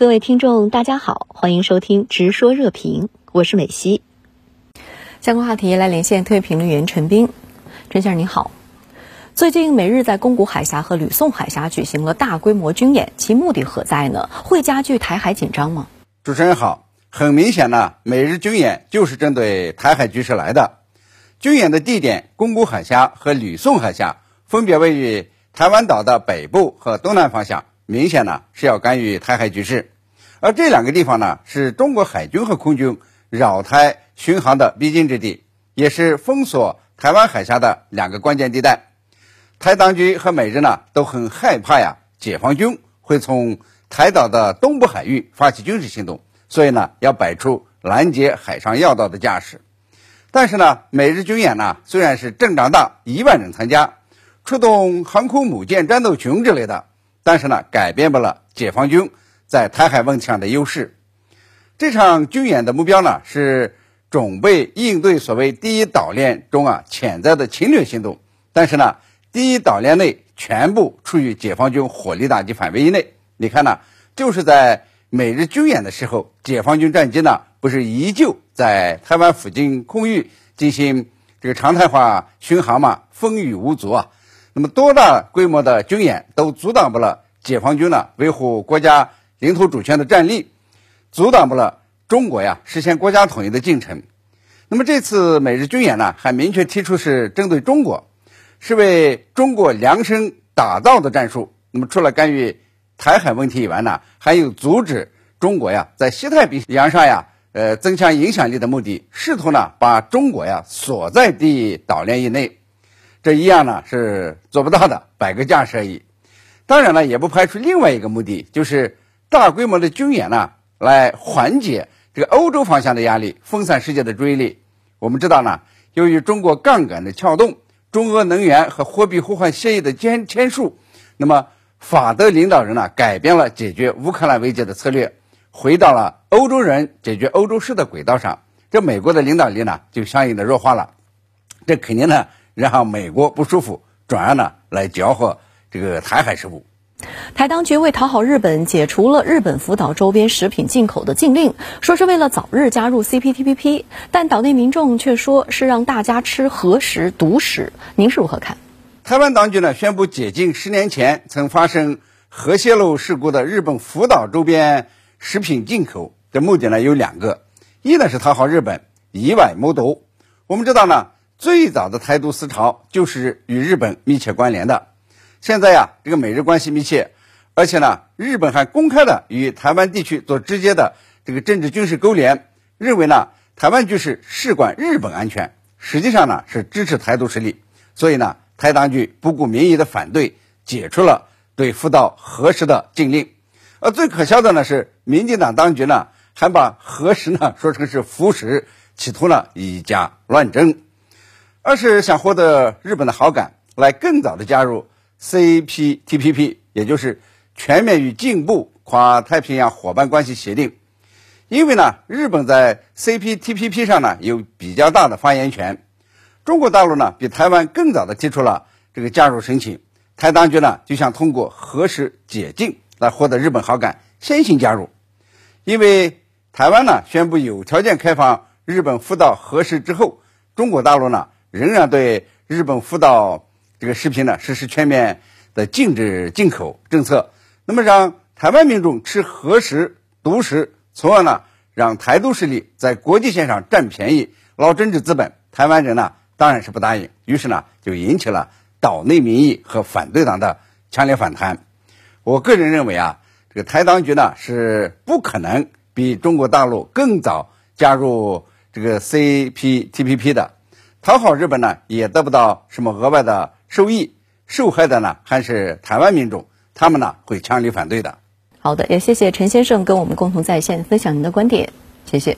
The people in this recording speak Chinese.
各位听众，大家好，欢迎收听《直说热评》，我是美西。相关话题来连线特约评论员陈斌，陈先生您好。最近美日在宫古海峡和吕宋海峡举行了大规模军演，其目的何在呢？会加剧台海紧张吗？主持人好，很明显呢，美日军演就是针对台海局势来的。军演的地点宫古海峡和吕宋海峡分别位于台湾岛的北部和东南方向。明显呢是要干预台海局势，而这两个地方呢是中国海军和空军扰台巡航的必经之地，也是封锁台湾海峡的两个关键地带。台当局和美日呢都很害怕呀，解放军会从台岛的东部海域发起军事行动，所以呢要摆出拦截海上要道的架势。但是呢，美日军演呢虽然是阵仗大，一万人参加，出动航空母舰、战斗群之类的。但是呢，改变不了解放军在台海问题上的优势。这场军演的目标呢，是准备应对所谓第一岛链中啊潜在的侵略行动。但是呢，第一岛链内全部处于解放军火力打击范围以内。你看呢，就是在美日军演的时候，解放军战机呢不是依旧在台湾附近空域进行这个常态化巡航嘛？风雨无阻啊。那么多大规模的军演都阻挡不了解放军呢维护国家领土主权的战力，阻挡不了中国呀实现国家统一的进程。那么这次美日军演呢，还明确提出是针对中国，是为中国量身打造的战术。那么除了干预台海问题以外呢，还有阻止中国呀在西太平洋上呀呃增强影响力的目的，试图呢把中国呀锁在第岛链以内。这一样呢是做不到的，摆个架势而已。当然了，也不排除另外一个目的，就是大规模的军演呢，来缓解这个欧洲方向的压力，分散世界的注意力。我们知道呢，由于中国杠杆的撬动，中俄能源和货币互换协议的签签署，那么法德领导人呢，改变了解决乌克兰危机的策略，回到了欧洲人解决欧洲事的轨道上。这美国的领导力呢，就相应的弱化了。这肯定呢。让美国不舒服，转而呢来搅和这个台海事务。台当局为讨好日本，解除了日本福岛周边食品进口的禁令，说是为了早日加入 CPTPP，但岛内民众却说是让大家吃核食、毒食。您是如何看？台湾当局呢宣布解禁十年前曾发生核泄漏事故的日本福岛周边食品进口的目的呢有两个，一呢是讨好日本，以外谋独。我们知道呢。最早的台独思潮就是与日本密切关联的。现在呀，这个美日关系密切，而且呢，日本还公开的与台湾地区做直接的这个政治军事勾连，认为呢，台湾局势事关日本安全，实际上呢是支持台独势力。所以呢，台当局不顾民意的反对，解除了对福岛核实的禁令。而最可笑的呢是，民进党当局呢还把核实呢说成是腐蚀，企图呢以假乱真。二是想获得日本的好感，来更早的加入 CPTPP，也就是全面与进步跨太平洋伙伴关系协定。因为呢，日本在 CPTPP 上呢有比较大的发言权。中国大陆呢比台湾更早的提出了这个加入申请，台当局呢就想通过核实解禁来获得日本好感，先行加入。因为台湾呢宣布有条件开放日本福岛核实之后，中国大陆呢。仍然对日本福岛这个食品呢实施全面的禁止进口政策，那么让台湾民众吃核食、毒食，从而呢让台独势力在国际线上占便宜、捞政治资本，台湾人呢当然是不答应，于是呢就引起了岛内民意和反对党的强烈反弹。我个人认为啊，这个台当局呢是不可能比中国大陆更早加入这个 CPTPP 的。讨好日本呢，也得不到什么额外的收益，受害的呢还是台湾民众，他们呢会强烈反对的。好的，也谢谢陈先生跟我们共同在线分享您的观点，谢谢。